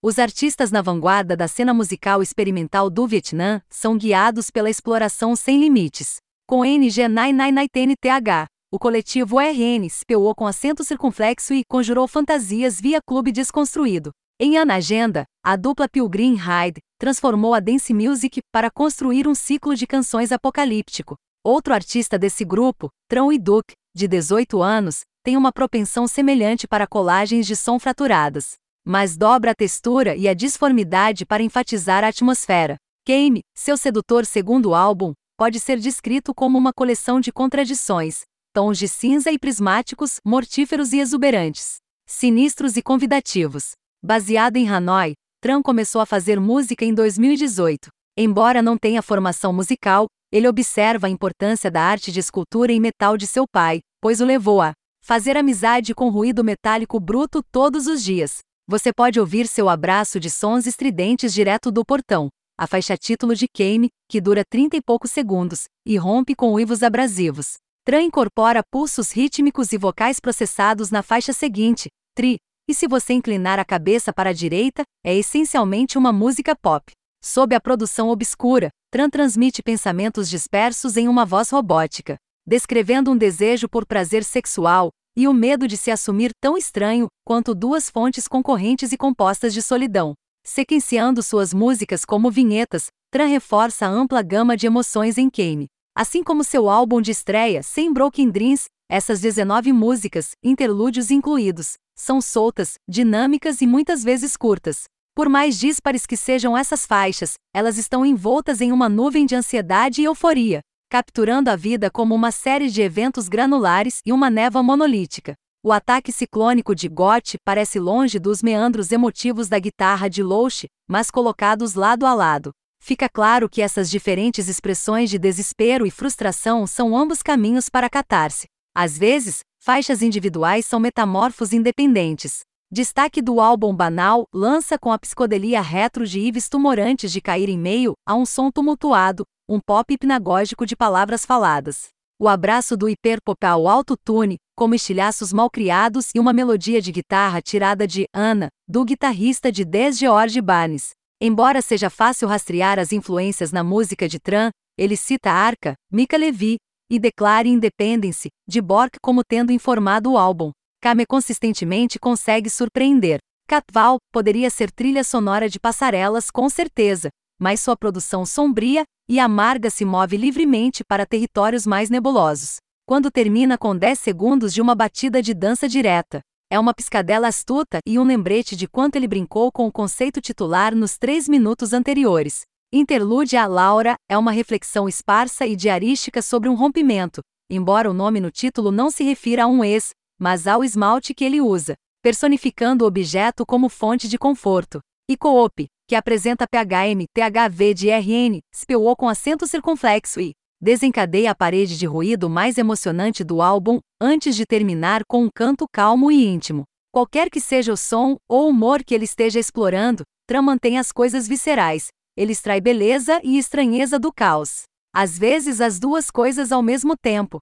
Os artistas na vanguarda da cena musical experimental do Vietnã são guiados pela exploração sem limites. Com NG99TNTH, o coletivo RN espeou com acento circunflexo e conjurou fantasias via clube desconstruído. Em Ana Agenda, a dupla Pilgrim Hyde transformou a dance music para construir um ciclo de canções apocalíptico. Outro artista desse grupo, Tron Duke, de 18 anos, tem uma propensão semelhante para colagens de som fraturadas, mas dobra a textura e a disformidade para enfatizar a atmosfera. Kame, seu sedutor segundo álbum, pode ser descrito como uma coleção de contradições, tons de cinza e prismáticos, mortíferos e exuberantes, sinistros e convidativos. Baseado em Hanoi, Tran começou a fazer música em 2018. Embora não tenha formação musical, ele observa a importância da arte de escultura em metal de seu pai, pois o levou a fazer amizade com ruído metálico bruto todos os dias. Você pode ouvir seu abraço de sons estridentes direto do portão, a faixa título de Kame, que dura 30 e poucos segundos, e rompe com uivos abrasivos. Tran incorpora pulsos rítmicos e vocais processados na faixa seguinte, Tri, e se você inclinar a cabeça para a direita, é essencialmente uma música pop. Sob a produção obscura, Tran transmite pensamentos dispersos em uma voz robótica, descrevendo um desejo por prazer sexual e o medo de se assumir tão estranho quanto duas fontes concorrentes e compostas de solidão. Sequenciando suas músicas como vinhetas, Tran reforça a ampla gama de emoções em Kame. Assim como seu álbum de estreia, Sem Broken Dreams, essas 19 músicas, interlúdios incluídos, são soltas, dinâmicas e muitas vezes curtas. Por mais díspares que sejam essas faixas, elas estão envoltas em uma nuvem de ansiedade e euforia, capturando a vida como uma série de eventos granulares e uma névoa monolítica. O ataque ciclônico de Gott parece longe dos meandros emotivos da guitarra de Louche, mas colocados lado a lado. Fica claro que essas diferentes expressões de desespero e frustração são ambos caminhos para catarse. Às vezes, faixas individuais são metamorfos independentes. Destaque do álbum Banal lança com a psicodelia retro de Yves Tumorantes de cair em meio a um som tumultuado, um pop hipnagógico de palavras faladas. O abraço do hiperpop ao autotune, como estilhaços malcriados e uma melodia de guitarra tirada de Ana, do guitarrista de Des George Barnes. Embora seja fácil rastrear as influências na música de Tran, ele cita Arca, Mika Levi, e declare Independence, de Bork como tendo informado o álbum. Kame consistentemente consegue surpreender. Catval poderia ser trilha sonora de passarelas com certeza, mas sua produção sombria e amarga se move livremente para territórios mais nebulosos. Quando termina com 10 segundos de uma batida de dança direta, é uma piscadela astuta e um lembrete de quanto ele brincou com o conceito titular nos três minutos anteriores. Interlude a Laura é uma reflexão esparsa e diarística sobre um rompimento, embora o nome no título não se refira a um ex, mas ao esmalte que ele usa, personificando o objeto como fonte de conforto. E Coop, que apresenta PHM THV de RN, spewou com acento circunflexo e desencadeia a parede de ruído mais emocionante do álbum, antes de terminar com um canto calmo e íntimo. Qualquer que seja o som ou humor que ele esteja explorando, Tram mantém as coisas viscerais, ele extrai beleza e estranheza do caos. Às vezes as duas coisas ao mesmo tempo.